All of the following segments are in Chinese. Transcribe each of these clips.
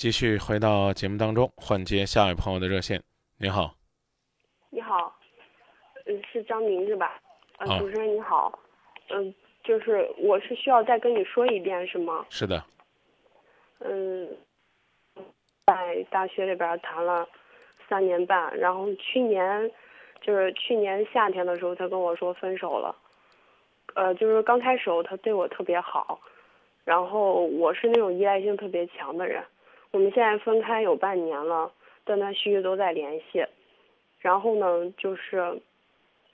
继续回到节目当中，换接下一位朋友的热线。你好，你好，嗯，是张明是吧？呃，啊主持人你好，嗯，就是我是需要再跟你说一遍是吗？是的，嗯，在大学里边谈了三年半，然后去年就是去年夏天的时候，他跟我说分手了。呃，就是刚开始他对我特别好，然后我是那种依赖性特别强的人。我们现在分开有半年了，断断续续都在联系。然后呢，就是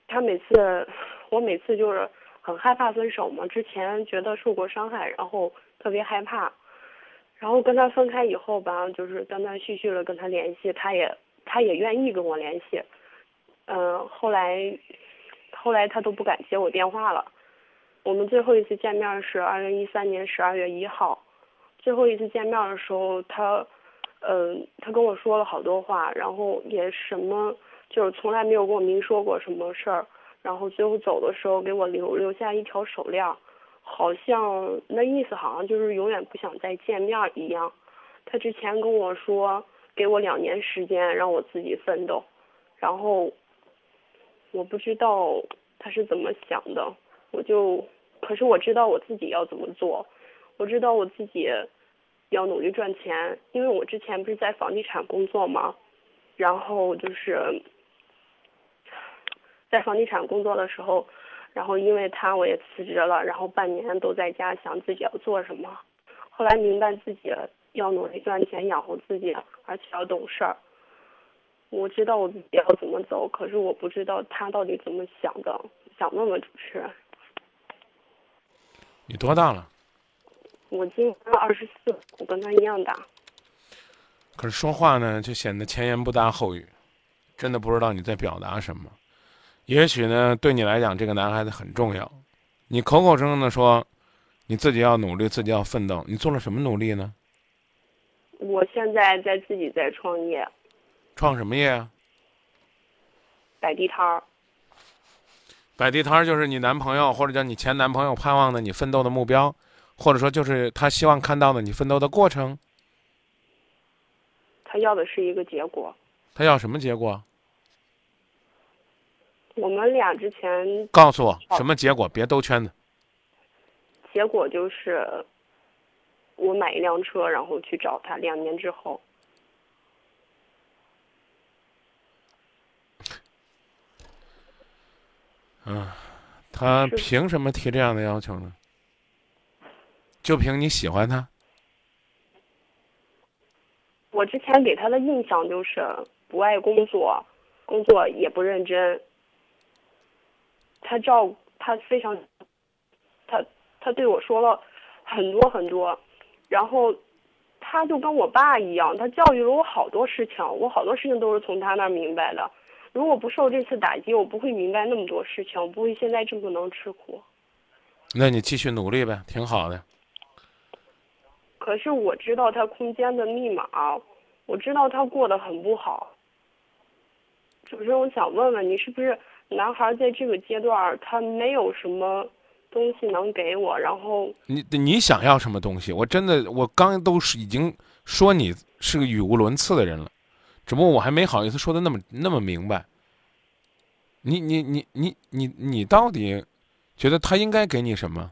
他每次，我每次就是很害怕分手嘛。之前觉得受过伤害，然后特别害怕。然后跟他分开以后吧，就是断断续续的跟他联系，他也他也愿意跟我联系。嗯、后来后来他都不敢接我电话了。我们最后一次见面是二零一三年十二月一号，最后一次见面的时候，他，嗯、他跟我说了好多话，然后也什么就是从来没有跟我明说过什么事儿，然后最后走的时候给我留留下一条手链，好像那意思好像就是永远不想再见面一样。他之前跟我说给我两年时间让我自己奋斗，然后我不知道他是怎么想的，我就可是我知道我自己要怎么做，我知道我自己要努力赚钱，因为我之前不是在房地产工作嘛，然后就是在房地产工作的时候，然后因为他我也辞职了，然后半年都在家想自己要做什么，后来明白自己要努力赚钱养活自己，而且要懂事儿。我知道我自己要怎么走，可是我不知道他到底怎么想的，想问问主持人。你多大了？我今年二十四，我跟他一样大。可是说话呢，就显得前言不搭后语，真的不知道你在表达什么。也许呢，对你来讲，这个男孩子很重要。你口口声声的说，你自己要努力，自己要奋斗，你做了什么努力呢？我现在在自己在创业，创什么业啊？摆地摊儿。摆地摊儿就是你男朋友或者叫你前男朋友盼望的你奋斗的目标，或者说就是他希望看到的你奋斗的过程。他要的是一个结果。他要什么结果？我们俩之前告诉我什么结果？别兜圈子。结果就是，我买一辆车，然后去找他。两年之后，嗯，他凭什么提这样的要求呢？就凭你喜欢他？我之前给他的印象就是不爱工作，工作也不认真。他照他非常，他他对我说了很多很多，然后他就跟我爸一样，他教育了我好多事情，我好多事情都是从他那儿明白的。如果不受这次打击，我不会明白那么多事情，我不会现在这么能吃苦。那你继续努力呗，挺好的。可是我知道他空间的密码，我知道他过得很不好。主持人，我想问问你，是不是男孩在这个阶段他没有什么东西能给我？然后你你想要什么东西？我真的，我刚都是已经说你是个语无伦次的人了，只不过我还没好意思说的那么那么明白。你你你你你你到底觉得他应该给你什么？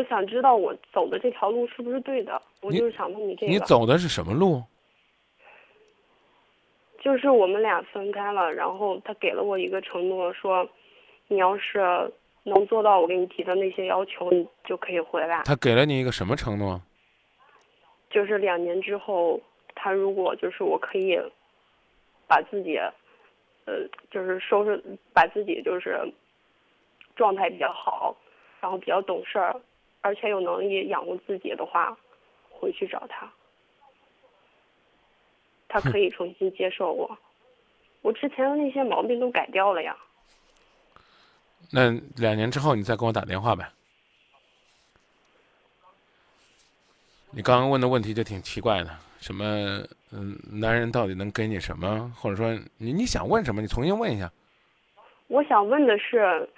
我想知道我走的这条路是不是对的？我就是想问你这个。你走的是什么路？就是我们俩分开了，然后他给了我一个承诺，说你要是能做到我给你提的那些要求，你就可以回来。他给了你一个什么承诺？就是两年之后，他如果就是我可以把自己，呃，就是收拾，把自己就是状态比较好，然后比较懂事儿，而且有能力养活自己的话，回去找他，他可以重新接受我。我之前的那些毛病都改掉了呀。那两年之后你再给我打电话呗。你刚刚问的问题就挺奇怪的，什么嗯，男人到底能给你什么？或者说你你想问什么？你重新问一下。我想问的是，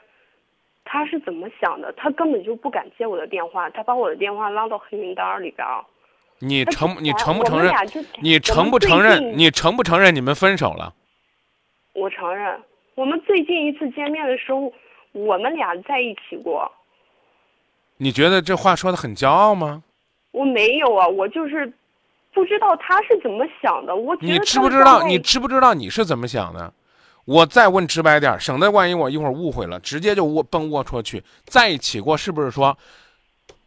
他是怎么想的？他根本就不敢接我的电话，他把我的电话拉到黑名单里边儿。你承你承不承认你承不承认？你承不承认你们分手了？我承认，我们最近一次见面的时候，我们俩在一起过。你觉得这话说的很骄傲吗？我没有啊，我就是不知道他是怎么想的。我觉得你知不知道？你知不知道你是怎么想的？我再问直白点儿，省得万一我一会儿误会了，直接就龌奔龌龊去。在一起过，是不是说，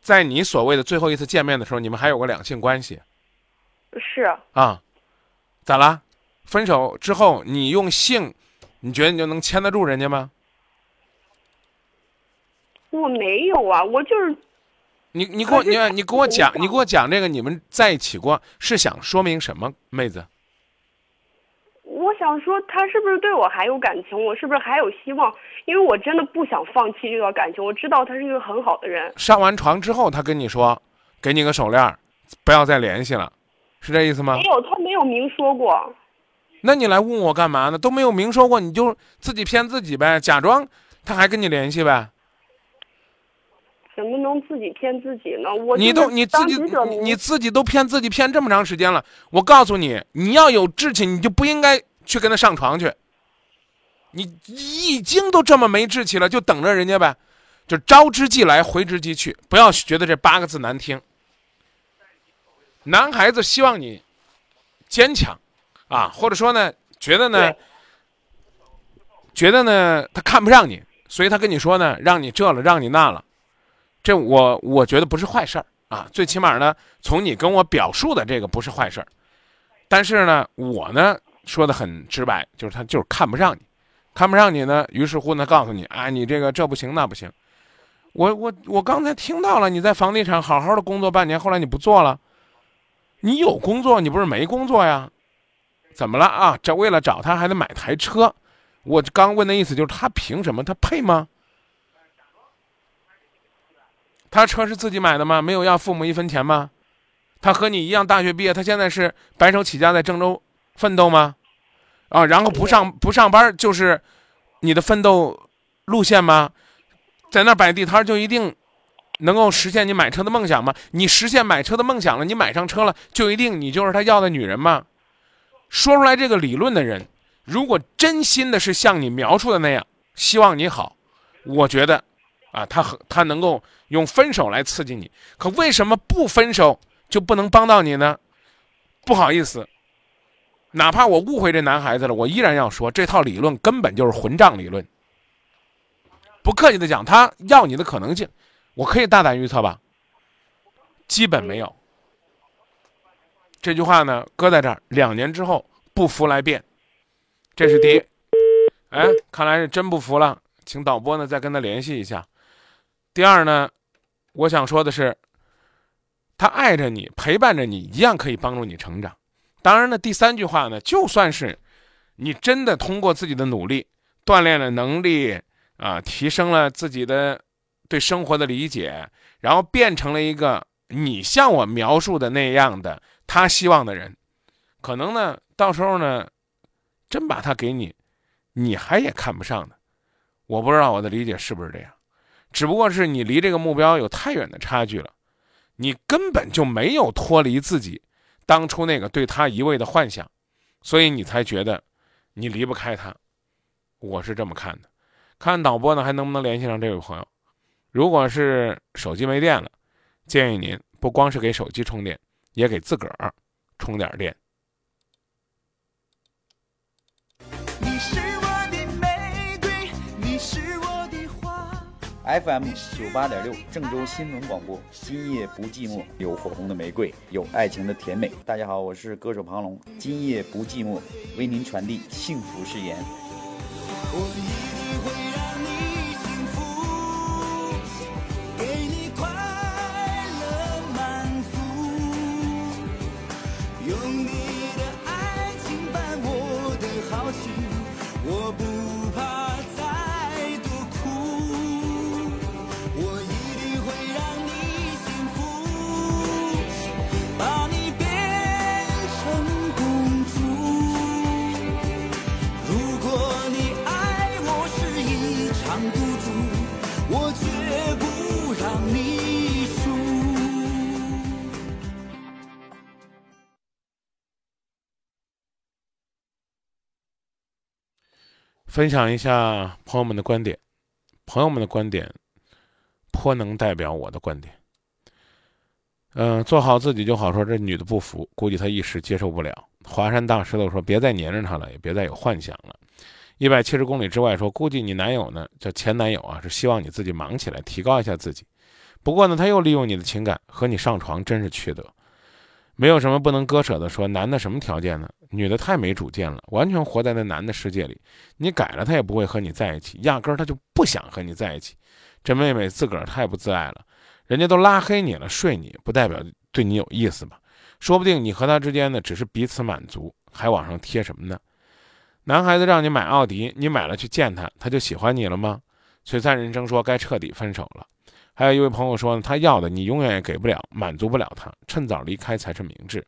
在你所谓的最后一次见面的时候，你们还有个两性关系是啊？咋啦？分手之后，你用性，你觉得你就能牵得住人家吗？我没有啊，我就是你你给我你你给我讲，你给我讲这个，你们在一起过是想说明什么，妹子？我想说，他是不是对我还有感情？我是不是还有希望？因为我真的不想放弃这段感情。我知道他是一个很好的人。上完床之后，他跟你说，给你个手链，不要再联系了，是这意思吗没？有，他没有明说过。那你来问我干嘛呢？都没有明说过，你就自己骗自己呗，假装他还跟你联系呗。怎么能自己骗自己呢？我你都你自己你自己都骗自己骗这么长时间了，我告诉你，你要有志气，你就不应该去跟他上床去。你已经都这么没志气了，就等着人家呗，就招之即来，回之即去，不要觉得这八个字难听。男孩子希望你坚强，啊，或者说呢，觉得呢，觉得呢他看不上你，所以他跟你说呢，让你这了，让你那了。这我我觉得不是坏事儿啊，最起码呢，从你跟我表述的这个不是坏事儿，但是呢，我呢说的很直白，就是他就是看不上你，看不上你呢，于是乎呢，告诉你啊，你这个这不行那不行，我我我刚才听到了你在房地产好好的工作半年，后来你不做了，你有工作，你不是没工作呀？怎么了啊？这为了找他还得买台车，我刚问的意思就是他凭什么？他配吗？他车是自己买的吗？没有要父母一分钱吗？他和你一样大学毕业，他现在是白手起家在郑州奋斗吗？啊，然后不上不上班就是你的奋斗路线吗？在那儿摆地摊就一定能够实现你买车的梦想吗？你实现买车的梦想了，你买上车了，就一定你就是他要的女人吗？说出来这个理论的人，如果真心的是像你描述的那样，希望你好，我觉得，啊，他很他能够用分手来刺激你。可为什么不分手就不能帮到你呢？不好意思，哪怕我误会这男孩子了，我依然要说，这套理论根本就是混账理论。不客气的讲，他要你的可能性，我可以大胆预测吧，基本没有。这句话呢，搁在这儿，两年之后不服来辩，这是第一。哎，看来是真不服了，请导播呢再跟他联系一下。第二呢，我想说的是，他爱着你，陪伴着你，一样可以帮助你成长。当然呢，第三句话呢，就算是你真的通过自己的努力锻炼了能力啊，提升了自己的对生活的理解，然后变成了一个你像我描述的那样的他希望的人，可能呢，到时候呢，真把他给你，你还也看不上的。我不知道我的理解是不是这样，只不过是你离这个目标有太远的差距了，你根本就没有脱离自己当初那个对他一味的幻想，所以你才觉得你离不开他。我是这么看的，看导播呢还能不能联系上这位朋友。如果是手机没电了，建议您不光是给手机充电，也给自个儿充点电。FM 九八点六，郑州新闻广播。今夜不寂寞，有火红的玫瑰，有爱情的甜美。大家好，我是歌手庞龙。今夜不寂寞，为您传递幸福誓言。分享一下朋友们的观点，朋友们的观点颇能代表我的观点。嗯、做好自己就好。说这女的不服，估计她一时接受不了。华山大石头说：“别再黏着她了，也别再有幻想了。”一百七十公里之外说：“估计你男友呢，叫前男友啊，是希望你自己忙起来，提高一下自己。不过呢，他又利用你的情感和你上床，真是缺德。没有什么不能割舍的。说男的什么条件呢？女的太没主见了，完全活在那男的世界里。你改了，他也不会和你在一起，压根儿他就不想和你在一起。这妹妹自个儿太不自爱了，人家都拉黑你了，睡你不代表对你有意思吧？说不定你和他之间呢，只是彼此满足，还往上贴什么呢？男孩子让你买奥迪，你买了去见他，他就喜欢你了吗？璀璨人生说该彻底分手了。还有一位朋友说呢，他要的你永远也给不了，满足不了他，趁早离开才是明智。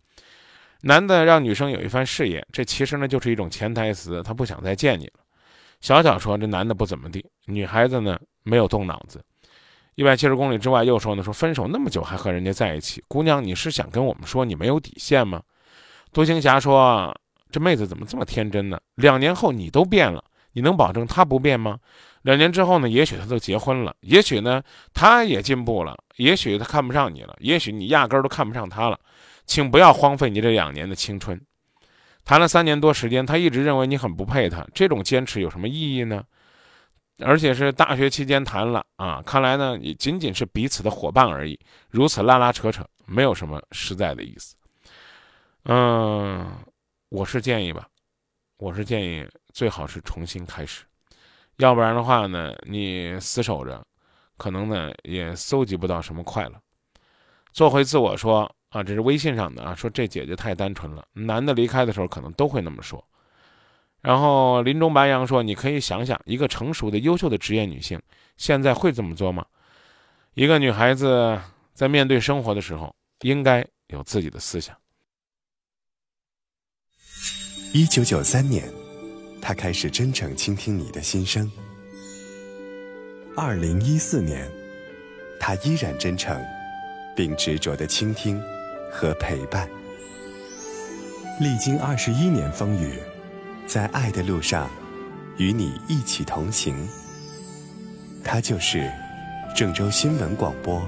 男的让女生有一番事业，这其实呢就是一种潜台词，他不想再见你了。小小说这男的不怎么地，女孩子呢没有动脑子。一百七十公里之外又说呢，说分手那么久还和人家在一起，姑娘你是想跟我们说你没有底线吗？独行侠说这妹子怎么这么天真呢？两年后你都变了，你能保证她不变吗？两年之后呢？也许她都结婚了，也许呢，她也进步了，也许她看不上你了，也许你压根儿都看不上她了。请不要荒废你这两年的青春。谈了三年多时间，他一直认为你很不配他，这种坚持有什么意义呢？而且是大学期间谈了啊，看来呢也仅仅是彼此的伙伴而已，如此拉拉扯扯，没有什么实在的意思。嗯，我是建议吧，我是建议最好是重新开始，要不然的话呢，你死守着，可能呢也搜集不到什么快乐。做回自我说啊，这是微信上的啊，说这姐姐太单纯了，男的离开的时候可能都会那么说。然后林中白杨说，你可以想想，一个成熟的、优秀的职业女性，现在会这么做吗？一个女孩子在面对生活的时候，应该有自己的思想。一九九三年，他开始真诚倾听你的心声。二零一四年，他依然真诚，并执着的倾听和陪伴。历经二十一年风雨，在爱的路上，与你一起同行。他就是郑州新闻广播。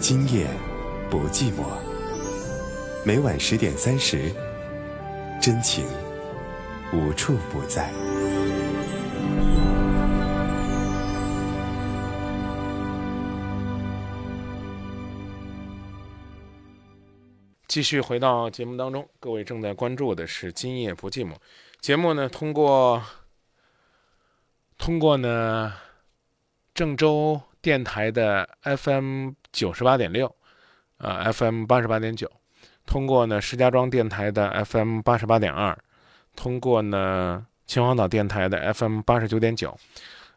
今夜不寂寞。每晚十点三十。真情无处不在。继续回到节目当中，各位正在关注的是《今夜不寂寞》节目呢，通过通过呢郑州电台的 FM 九十八点六，呃 FM 八十八点九。通过呢石家庄电台的 FM 八十八点二，通过呢秦皇岛电台的 FM 八十九点九，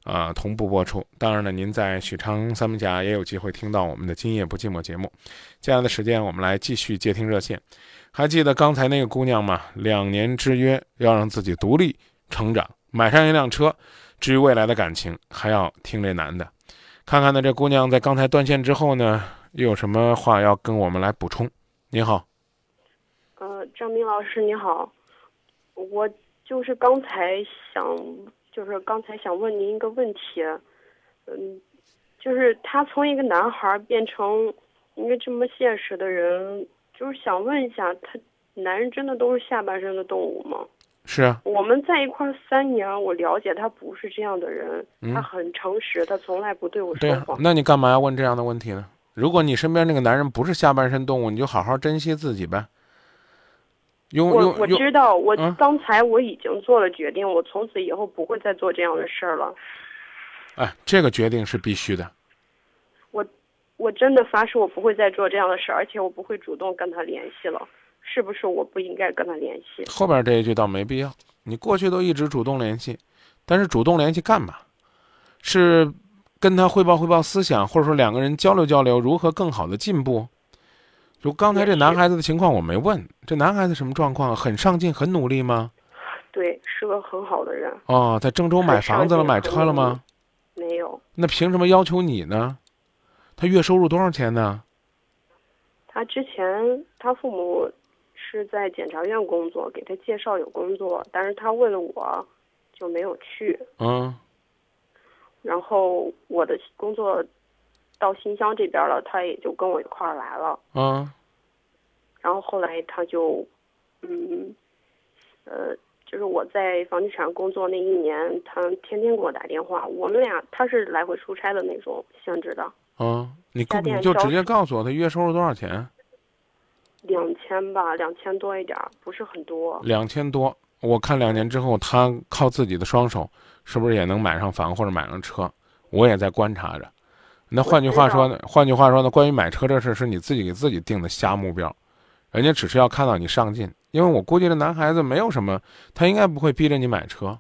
啊同步播出。当然呢，您在许昌三门峡也有机会听到我们的《今夜不寂寞》节目。接下来的时间，我们来继续接听热线。还记得刚才那个姑娘吗？两年之约要让自己独立成长，买上一辆车。至于未来的感情，还要听这男的。看看呢，这姑娘在刚才断线之后呢，又有什么话要跟我们来补充？你好。呃张明老师你好，我就是刚才想，就是刚才想问您一个问题，嗯，就是他从一个男孩变成一个这么现实的人，就是想问一下，他男人真的都是下半身的动物吗？是啊，我们在一块儿三年，我了解他不是这样的人，嗯他很诚实，他从来不对我说谎。那你干嘛要问这样的问题呢？如果你身边那个男人不是下半身动物，你就好好珍惜自己呗。用我我知道，我嗯刚才我已经做了决定，我从此以后不会再做这样的事儿了。哎，这个决定是必须的。我我真的发誓，我不会再做这样的事，而且我不会主动跟他联系了。是不是我不应该跟他联系？后边这一句倒没必要，你过去都一直主动联系，但是主动联系干嘛？是跟他汇报汇报思想，或者说两个人交流交流如何更好的进步？就刚才这男孩子的情况我没问，这男孩子什么状况？很上进，很努力吗？对，是个很好的人。哦，在郑州买房子了，买车了吗？没有，那凭什么要求你呢？他月收入多少钱呢？他之前他父母是在检察院工作，给他介绍有工作，但是他为了我，就没有去。嗯然后我的工作到新乡这边了，他也就跟我一块儿来了。嗯然后后来他就，嗯，呃，就是我在房地产工作那一年，他天天给我打电话。我们俩他是来回出差的那种性质的，嗯，你告你就直接告诉我他月收入多少钱？两千吧，两千多一点儿，不是很多。两千多。我看两年之后，他靠自己的双手，是不是也能买上房或者买上车？我也在观察着。那换句话说呢？换句话说呢？关于买车这事，是你自己给自己定的瞎目标，人家只是要看到你上进。因为我估计这男孩子没有什么，他应该不会逼着你买车。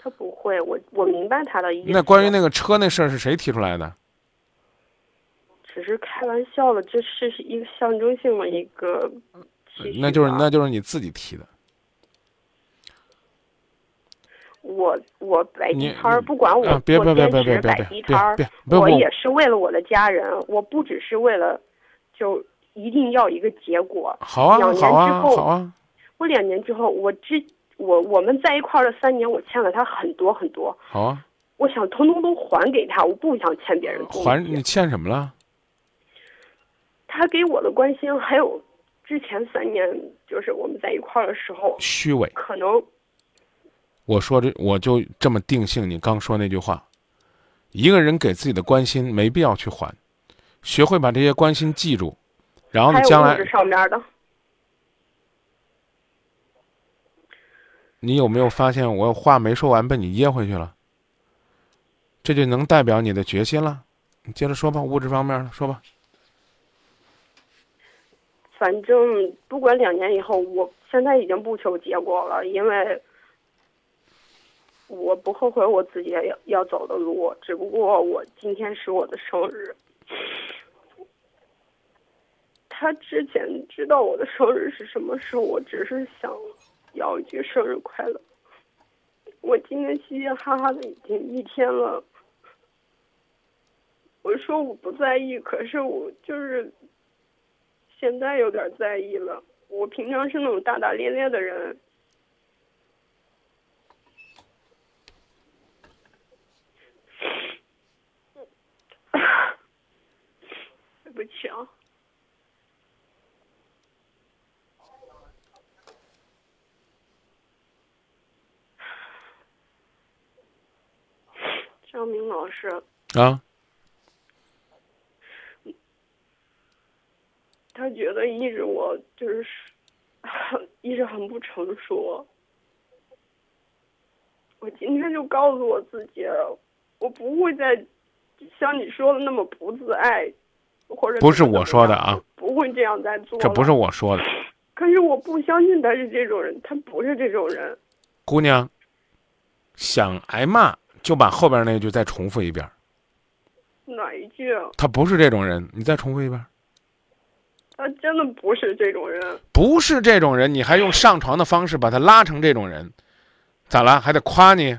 他不会，我我明白他的意思。那关于那个车那事儿是谁提出来的？只是开玩笑的，这是一个象征性的一个那就是那就是你自己提的。我我摆地摊儿，不管我啊，别做别别别别兼职摆地摊儿我也是为了我的家人，我不只是为了就一定要一个结果。好啊两年之后好啊，我两年之后，我之我我们在一块儿的三年，我欠了他很多很多，好啊，我想通通都还给他，我不想欠别人东西。还你欠什么了？他给我的关心，还有之前三年，就是我们在一块儿的时候，虚伪。可能我说这我就这么定性你刚说那句话，一个人给自己的关心没必要去还，学会把这些关心记住，然后还呢，将来有物质上面的。你有没有发现我话没说完被你噎回去了？这就能代表你的决心了。你接着说吧，物质方面的说吧。反正不管两年以后，我现在已经不求结果了，因为我不后悔我自己要要走的路，只不过我今天是我的生日。他之前知道我的生日是什么时候，我只是想要一句生日快乐。我今天嘻嘻哈哈的已经一天了，我说我不在意，可是我就是现在有点在意了。我平常是那种大大咧咧的人，对不起啊。张明老师，啊，他觉得一直我就是 一直很不成熟。我今天就告诉我自己，我不会再像你说的那么不自爱，或者不是我说的啊不会这样再做。这不是。我说的，可是我不相信他是这种人，他不是这种人。姑娘，想挨骂就把后边那句再重复一遍。哪一句啊？他不是这种人，你再重复一遍。他真的不是这种人。不是这种人，你还用上床的方式把他拉成这种人，咋了？还得夸你？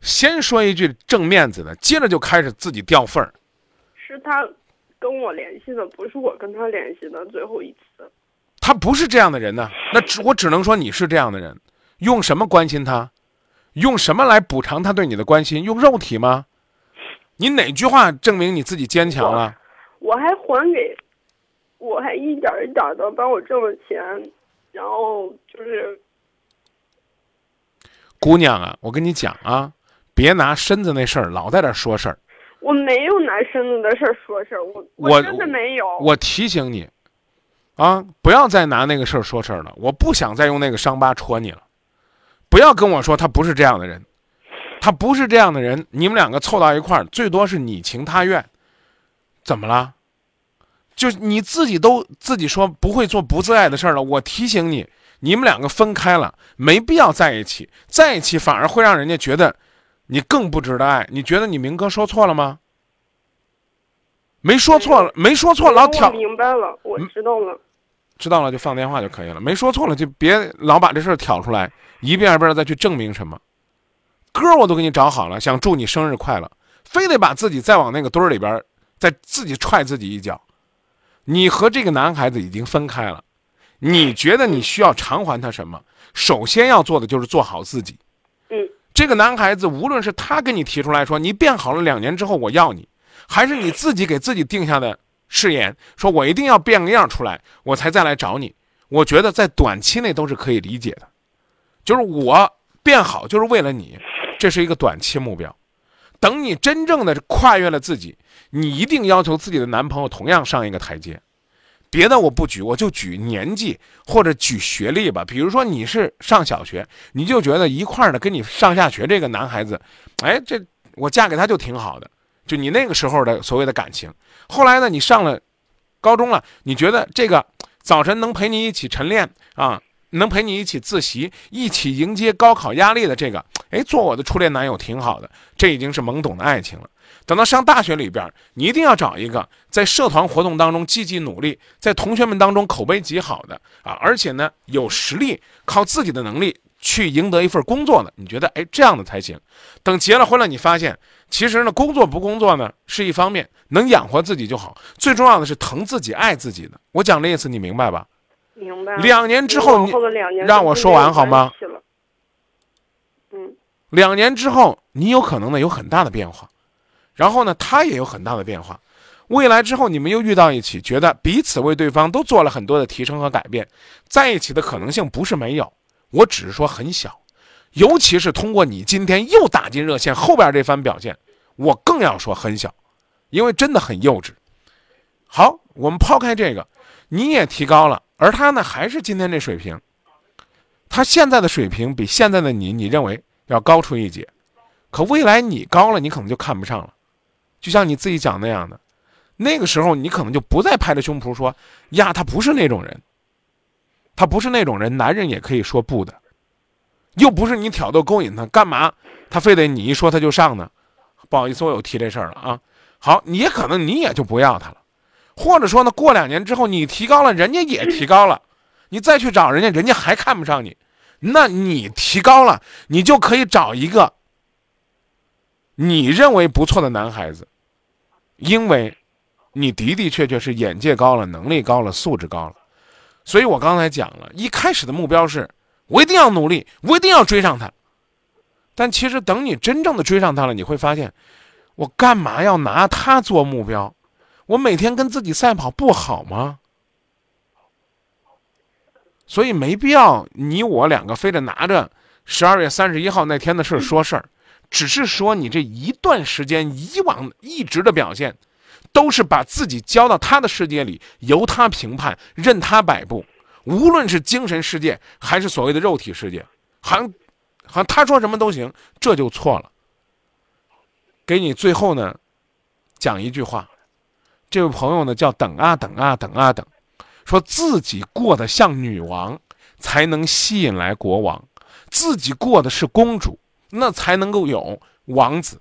先说一句正面子的，接着就开始自己掉份儿。是他跟我联系的，不是我跟他联系的最后一次。他不是这样的人呢，那只我只能说你是这样的人。用什么关心他？用什么来补偿他对你的关心？用肉体吗？你哪句话证明你自己坚强了？我还还给，我还一点儿一点的帮我挣了钱，然后就是姑娘啊，我跟你讲啊，别拿身子那事儿老在这儿说事儿。我没有拿身子的事儿说事儿，我我真的没有。我提醒你，啊，不要再拿那个事儿说事儿了。我不想再用那个伤疤戳你了。不要跟我说他不是这样的人，他不是这样的人。你们两个凑到一块儿，最多是你情他愿。怎么了？就你自己都自己说不会做不自爱的事儿了。我提醒你，你们两个分开了，没必要在一起。在一起反而会让人家觉得你更不值得爱。你觉得你明哥说错了吗？没说错了，没说错，老我挑明白了，我知道了。知道了就放电话就可以了，没说错了就别老把这事儿挑出来，一遍一遍的再去证明什么。歌我都给你找好了，想祝你生日快乐，非得把自己再往那个堆儿里边，再自己踹自己一脚。你和这个男孩子已经分开了，你觉得你需要偿还他什么？首先要做的就是做好自己。这个男孩子无论是他跟你提出来说你变好了两年之后我要你，还是你自己给自己定下的誓言，说我一定要变个样出来，我才再来找你。我觉得在短期内都是可以理解的，就是我变好就是为了你，这是一个短期目标。等你真正的跨越了自己，你一定要求自己的男朋友同样上一个台阶。别的我不举，我就举年纪或者举学历吧。比如说你是上小学，你就觉得一块儿的跟你上下学这个男孩子，哎，这我嫁给他就挺好的。就你那个时候的所谓的感情。后来呢，你上了高中了，你觉得这个早晨能陪你一起晨练啊，能陪你一起自习，一起迎接高考压力的这个，哎，做我的初恋男友挺好的。这已经是懵懂的爱情了。等到上大学里边，你一定要找一个在社团活动当中积极努力，在同学们当中口碑极好的啊，而且呢有实力，靠自己的能力去赢得一份工作的。你觉得哎这样的才行。等结了婚了，你发现其实呢工作不工作呢是一方面，能养活自己就好。最重要的是疼自己、爱自己的。我讲的意思你明白吧？明白。两年之后你让我说完好吗？两年之后，你有可能呢有很大的变化，然后呢，他也有很大的变化。未来之后，你们又遇到一起，觉得彼此为对方都做了很多的提升和改变，在一起的可能性不是没有，我只是说很小。尤其是通过你今天又打进热线后边这番表现，我更要说很小，因为真的很幼稚。好，我们抛开这个，你也提高了，而他呢还是今天这水平。他现在的水平比现在的你，你认为要高出一截，可未来你高了，你可能就看不上了。就像你自己讲那样的，那个时候你可能就不再拍着胸脯说呀，他不是那种人，他不是那种人，男人也可以说不的，又不是你挑逗勾引他，干嘛他非得你一说他就上呢？不好意思，我有提这事儿了啊。好，你可能你也就不要他了，或者说呢，过两年之后你提高了，人家也提高了，你再去找人家，人家还看不上你，那你提高了，你就可以找一个你认为不错的男孩子，因为你的的确确是眼界高了，能力高了，素质高了。所以我刚才讲了，一开始的目标是我一定要努力，我一定要追上他。但其实等你真正的追上他了，你会发现，我干嘛要拿他做目标？我每天跟自己赛跑不好吗？所以没必要你我两个非得拿着十二月三十一号那天的事儿说事儿，只是说你这一段时间以往一直的表现，都是把自己交到他的世界里，由他评判，任他摆布。无论是精神世界还是所谓的肉体世界，好像好像他说什么都行，这就错了。给你最后呢，讲一句话，这位朋友呢叫等啊等啊等啊等，说自己过得像女王，才能吸引来国王；自己过的是公主，那才能够有王子。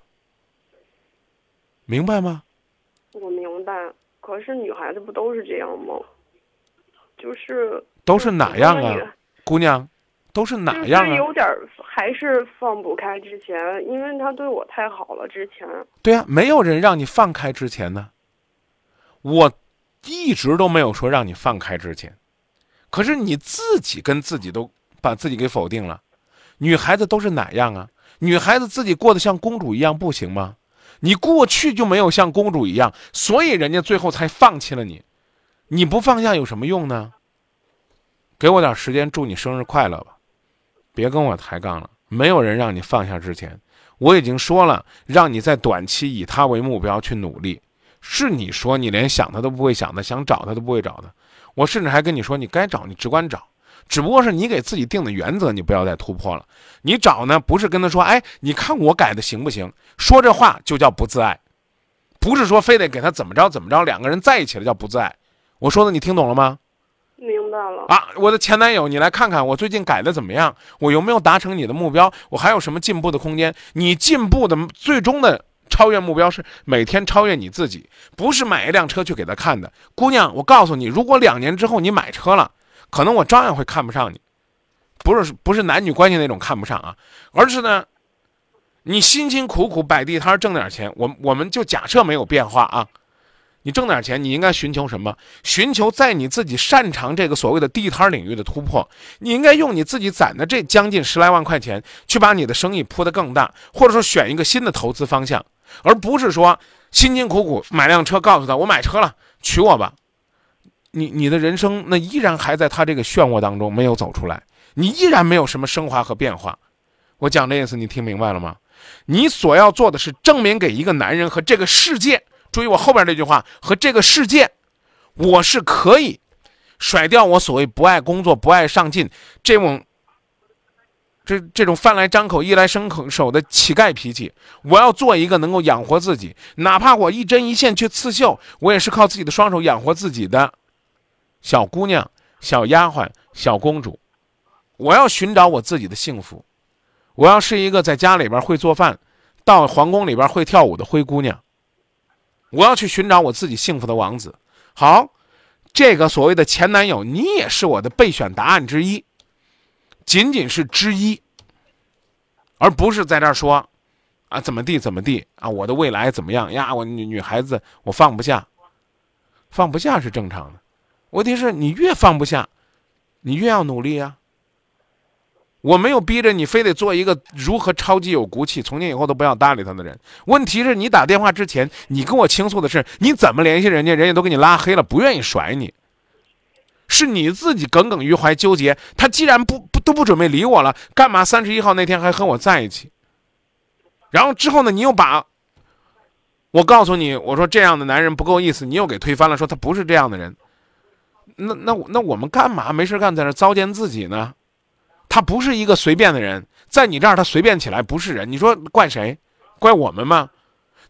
明白吗？我明白。可是女孩子不都是这样吗？就是都是哪样啊姑娘？都是哪样啊？就是有点儿还是放不开之前，因为他对我太好了。之前对啊，没有人让你放开之前呢。我一直都没有说让你放开之前，可是你自己跟自己都把自己给否定了。女孩子都是哪样啊？女孩子自己过得像公主一样不行吗？你过去就没有像公主一样，所以人家最后才放弃了你。你不放下有什么用呢？给我点时间，祝你生日快乐吧。别跟我抬杠了，没有人让你放下之前，我已经说了，让你在短期以他为目标去努力。是你说你连想他都不会想的，想找他都不会找的。我甚至还跟你说，你该找你只管找，只不过是你给自己定的原则，你不要再突破了。你找呢，不是跟他说，哎，你看我改的行不行？说这话就叫不自爱，不是说非得给他怎么着怎么着，两个人在一起了叫不自爱。我说的你听懂了吗？明白了。啊，我的前男友，你来看看我最近改的怎么样？我有没有达成你的目标？我还有什么进步的空间？你进步的最终的超越目标是每天超越你自己，不是买一辆车去给他看的。姑娘，我告诉你，如果两年之后你买车了，可能我照样会看不上你，不是不是男女关系那种看不上啊，而是呢，你辛辛苦苦摆地摊挣点钱，我我们就假设没有变化啊，你挣点钱，你应该寻求什么？寻求在你自己擅长这个所谓的地摊领域的突破。你应该用你自己攒的这将近十来万块钱，去把你的生意铺得更大，或者说选一个新的投资方向，而不是说辛辛苦苦买辆车，告诉他我买车了，娶我吧。你你的人生那依然还在他这个漩涡当中没有走出来，你依然没有什么升华和变化。我讲这意思，你听明白了吗？你所要做的是证明给一个男人和这个世界。注意我后边这句话和这个世界，我是可以甩掉我所谓不爱工作、不爱上进这种这这种饭来张口、衣来伸手的乞丐脾气。我要做一个能够养活自己，哪怕我一针一线去刺绣，我也是靠自己的双手养活自己的小姑娘、小丫鬟、小公主。我要寻找我自己的幸福，我要是一个在家里边会做饭，到皇宫里边会跳舞的灰姑娘。我要去寻找我自己幸福的王子。好，这个所谓的前男友，你也是我的备选答案之一，仅仅是之一，而不是在这儿说，啊怎么地怎么地啊，我的未来怎么样呀？我女女孩子我放不下，放不下是正常的。问题是你越放不下，你越要努力啊。我没有逼着你非得做一个如何超级有骨气，从今以后都不要搭理他的人。问题是你打电话之前，你跟我倾诉的是你怎么联系人家，人家都给你拉黑了，不愿意甩你。是你自己耿耿于怀纠结，他既然不不都不准备理我了，干嘛三十一号那天还和我在一起？然后之后呢，你又把，我告诉你，我说这样的男人不够意思，你又给推翻了，说他不是这样的人。那那那我们干嘛没事干在这糟践自己呢？他不是一个随便的人，在你这儿他随便起来不是人，你说怪谁？怪我们吗？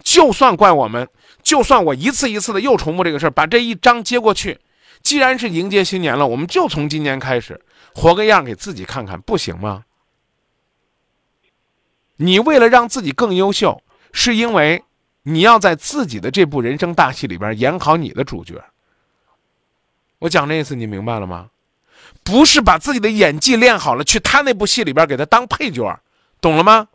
就算怪我们，就算我一次一次的又重复这个事儿，把这一章接过去。既然是迎接新年了，我们就从今年开始活个样给自己看看，不行吗？你为了让自己更优秀，是因为你要在自己的这部人生大戏里边演好你的主角。我讲这意思，你明白了吗？不是把自己的演技练好了，去他那部戏里边给他当配角，懂了吗？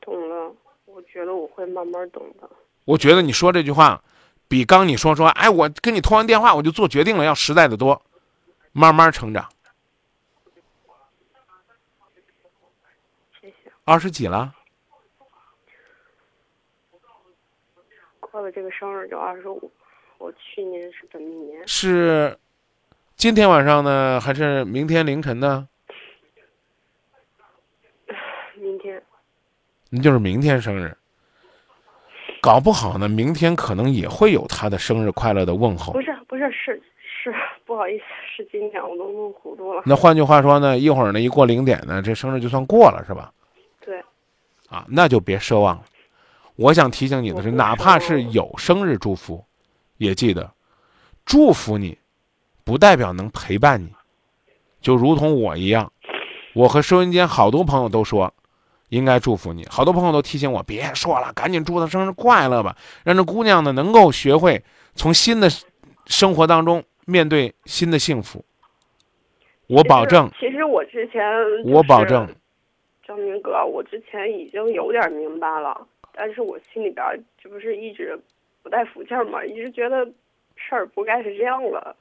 懂了，我觉得我会慢慢懂的。我觉得你说这句话，比刚你说说，哎，我跟你通完电话我就做决定了，要实在的多。慢慢成长。谢谢。二十几了？过了这个生日就二十五，我去年是本命年，是今天晚上呢，还是明天凌晨呢？明天那就是明天生日。搞不好呢，明天可能也会有他的生日快乐的问候不。是不是是是不好意思，是今天我都弄糊涂了。那换句话说呢，一会儿呢一过零点呢，这生日就算过了，是吧？对，啊，那就别奢望了。我想提醒你的是，哪怕是有生日祝福，也记得，祝福你，不代表能陪伴你。就如同我一样，我和收音间好多朋友都说，应该祝福你。好多朋友都提醒我，别说了，赶紧祝他生日快乐吧，让这姑娘呢能够学会从新的生活当中面对新的幸福。我保证，其实。其实我之前、我保证，，张明哥，我之前已经有点明白了，但是我心里边儿这不是一直不太服气儿嘛，一直觉得事儿不该是这样的。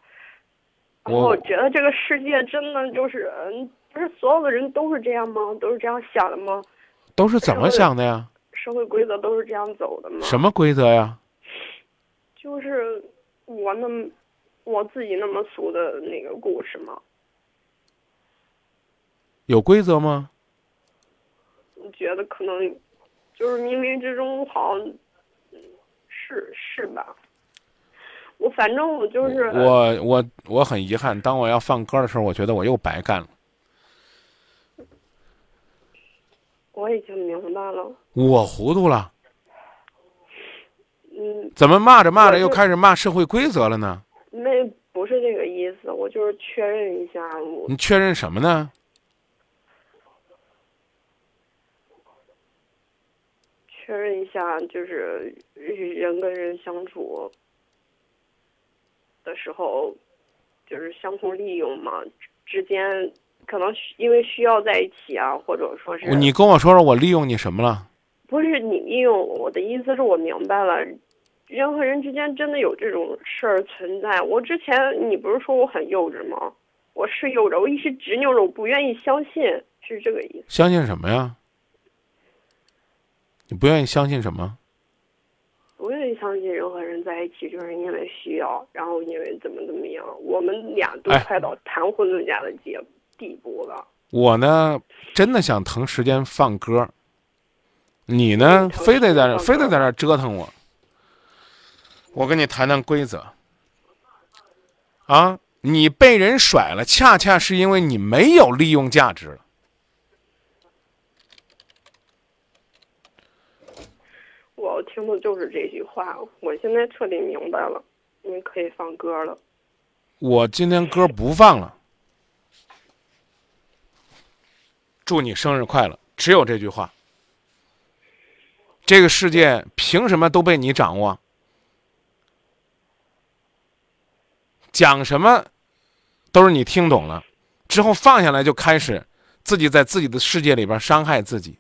然后我我觉得这个世界真的就是，嗯，不是所有的人都是这样吗？都是这样想的吗？都是怎么想的呀？社会规则都是这样走的吗？什么规则呀？就是我那么我自己那么俗的那个故事吗？有规则吗？我觉得可能就是冥冥之中好像嗯是是吧？我反正我就是我我我很遗憾，当我要放歌的时候，我觉得我又白干了。我已经明白了，我糊涂了，嗯，怎么骂着骂着又开始骂社会规则了呢？那不是这个意思，我就是确认一下，我你确认什么呢？确认一下，就是人跟人相处的时候，就是相互利用嘛，之间可能需因为需要在一起啊，或者说是你跟我说说我利用你什么了？不是你利用我，我的意思是我明白了，人和人之间真的有这种事儿存在。我之前你不是说我很幼稚吗？我是幼稚，我一时执拗着，我不愿意相信，是这个意思。相信什么呀？你不愿意相信什么？不愿意相信人和人在一起就是因为需要，然后因为怎么怎么样，我们俩都哎快到谈婚论嫁的阶地步了。我呢，真的想腾时间放歌，你呢，非得在这，非得在这儿折腾我。我跟你谈谈规则。啊，你被人甩了，恰恰是因为你没有利用价值了。我要听的就是这句话，我现在彻底明白了，你可以放歌了。我今天歌不放了。祝你生日快乐，只有这句话。这个世界凭什么都被你掌握？讲什么都是你听懂了，之后放下来就开始自己在自己的世界里边伤害自己。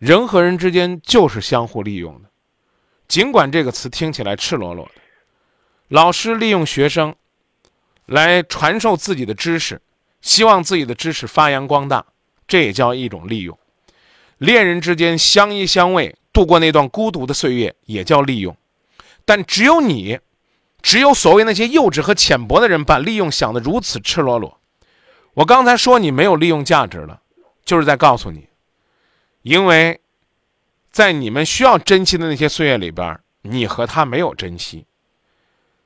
人和人之间就是相互利用的，尽管这个词听起来赤裸裸的。老师利用学生来传授自己的知识，希望自己的知识发扬光大，这也叫一种利用。恋人之间相依相偎，度过那段孤独的岁月，也叫利用。但只有你，只有所谓那些幼稚和浅薄的人，把利用想得如此赤裸裸。我刚才说你没有利用价值了，就是在告诉你，因为在你们需要珍惜的那些岁月里边，你和他没有珍惜。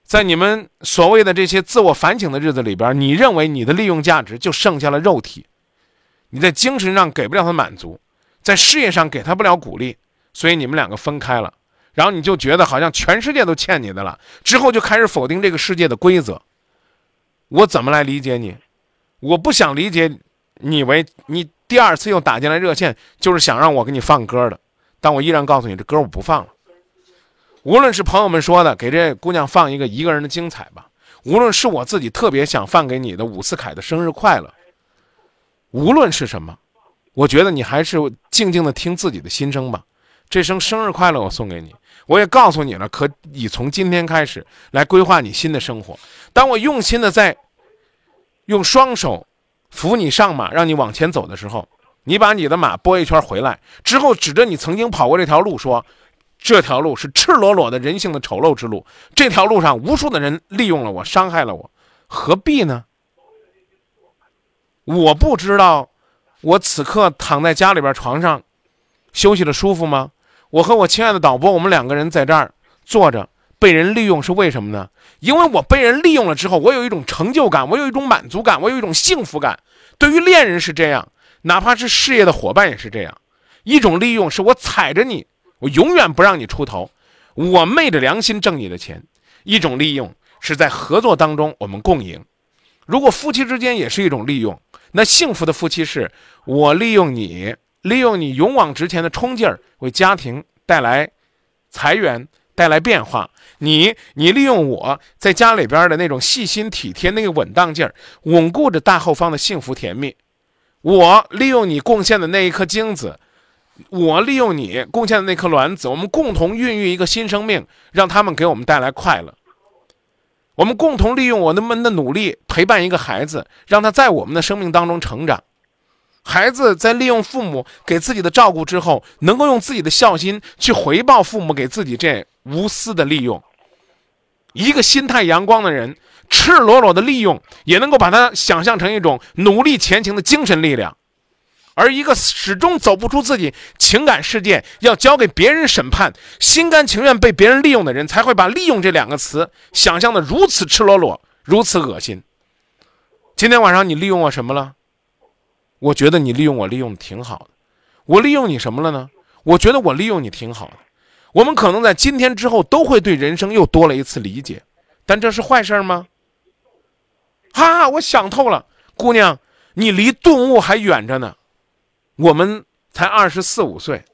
在你们所谓的这些自我反省的日子里边，你认为你的利用价值就剩下了肉体，你在精神上给不了他满足，在事业上给他不了鼓励，所以你们两个分开了，然后你就觉得好像全世界都欠你的了，之后就开始否定这个世界的规则。我怎么来理解你？我不想理解你为你第二次又打进来热线，就是想让我给你放歌的，但我依然告诉你，这歌我不放了。无论是朋友们说的给这姑娘放一个一个人的精彩吧，无论是我自己特别想放给你的伍思凯的生日快乐，无论是什么，我觉得你还是静静的听自己的心声吧。这声生日快乐我送给你，我也告诉你了，可以从今天开始来规划你新的生活。当我用心的在用双手扶你上马，让你往前走的时候，你把你的马拨一圈回来之后，指着你曾经跑过这条路说。这条路是赤裸裸的人性的丑陋之路，这条路上无数的人利用了我，伤害了我，何必呢？我不知道，我此刻躺在家里边床上，休息的舒服吗？我和我亲爱的导播，我们两个人在这儿坐着，被人利用是为什么呢？因为我被人利用了之后，我有一种成就感，我有一种满足感，我有一种幸福感。对于恋人是这样，哪怕是事业的伙伴也是这样。一种利用是我踩着你。我永远不让你出头，我昧着良心挣你的钱。一种利用是在合作当中我们共赢。如果夫妻之间也是一种利用，那幸福的夫妻是我利用你，利用你勇往直前的冲劲儿，为家庭带来财源，带来变化。你你利用我在家里边的那种细心体贴，那个稳当劲儿，稳固着大后方的幸福甜蜜。我利用你贡献的那一颗精子。我利用你贡献的那颗卵子，我们共同孕育一个新生命，让他们给我们带来快乐。我们共同利用我们的努力陪伴一个孩子，让他在我们的生命当中成长。孩子在利用父母给自己的照顾之后，能够用自己的孝心去回报父母给自己这无私的利用。一个心态阳光的人，赤裸裸的利用，也能够把它想象成一种努力前行的精神力量。而一个始终走不出自己情感世界，要交给别人审判，心甘情愿被别人利用的人，才会把“利用”这两个词想象的如此赤裸裸，如此恶心。今天晚上你利用我什么了？我觉得你利用我利用的挺好的。我利用你什么了呢？我觉得我利用你挺好的。我们可能在今天之后都会对人生又多了一次理解，但这是坏事吗？哈，我想透了，姑娘，你离顿悟还远着呢。我们才二十四五岁，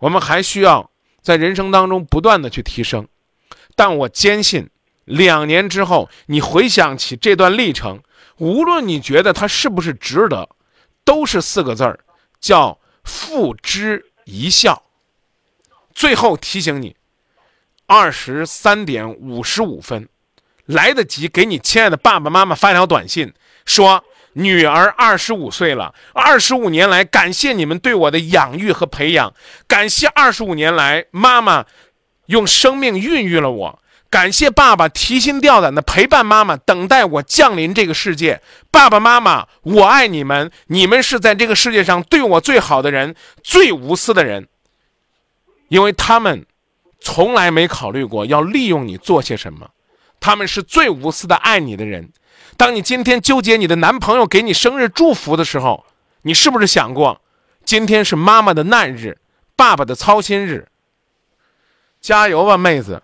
我们还需要在人生当中不断的去提升。但我坚信，两年之后，你回想起这段历程，无论你觉得它是不是值得，都是四个字儿，叫付之一笑。最后提醒你，二十三点五十五分，来得及给你亲爱的爸爸妈妈发条短信，说女儿二十五岁了，二十五年来感谢你们对我的养育和培养，感谢二十五年来妈妈用生命孕育了我。感谢爸爸提心吊胆的陪伴妈妈，等待我降临这个世界。爸爸妈妈，我爱你们，你们是在这个世界上对我最好的人，最无私的人。因为他们从来没考虑过要利用你做些什么，他们是最无私的爱你的人。当你今天纠结你的男朋友给你生日祝福的时候，你是不是想过，今天是妈妈的难日，爸爸的操心日？加油吧，妹子！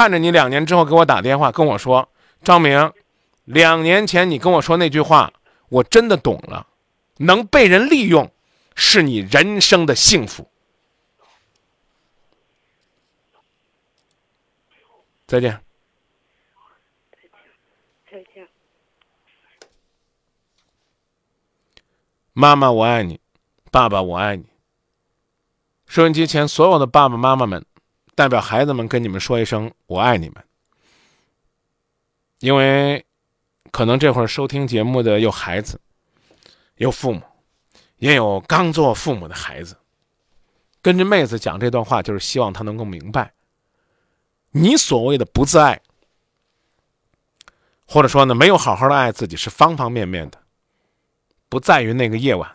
盼着你两年之后给我打电话跟我说，张明，两年前你跟我说那句话，我真的懂了。能被人利用，是你人生的幸福。再见。再见。妈妈，我爱你；爸爸，我爱你。收音机前所有的爸爸妈妈们。代表孩子们跟你们说一声“我爱你们”，因为可能这会儿收听节目的有孩子，有父母，也有刚做父母的孩子。跟着妹子讲这段话，就是希望他能够明白，你所谓的不自爱，或者说呢没有好好的爱自己，是方方面面的，不在于那个夜晚，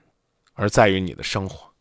而在于你的生活。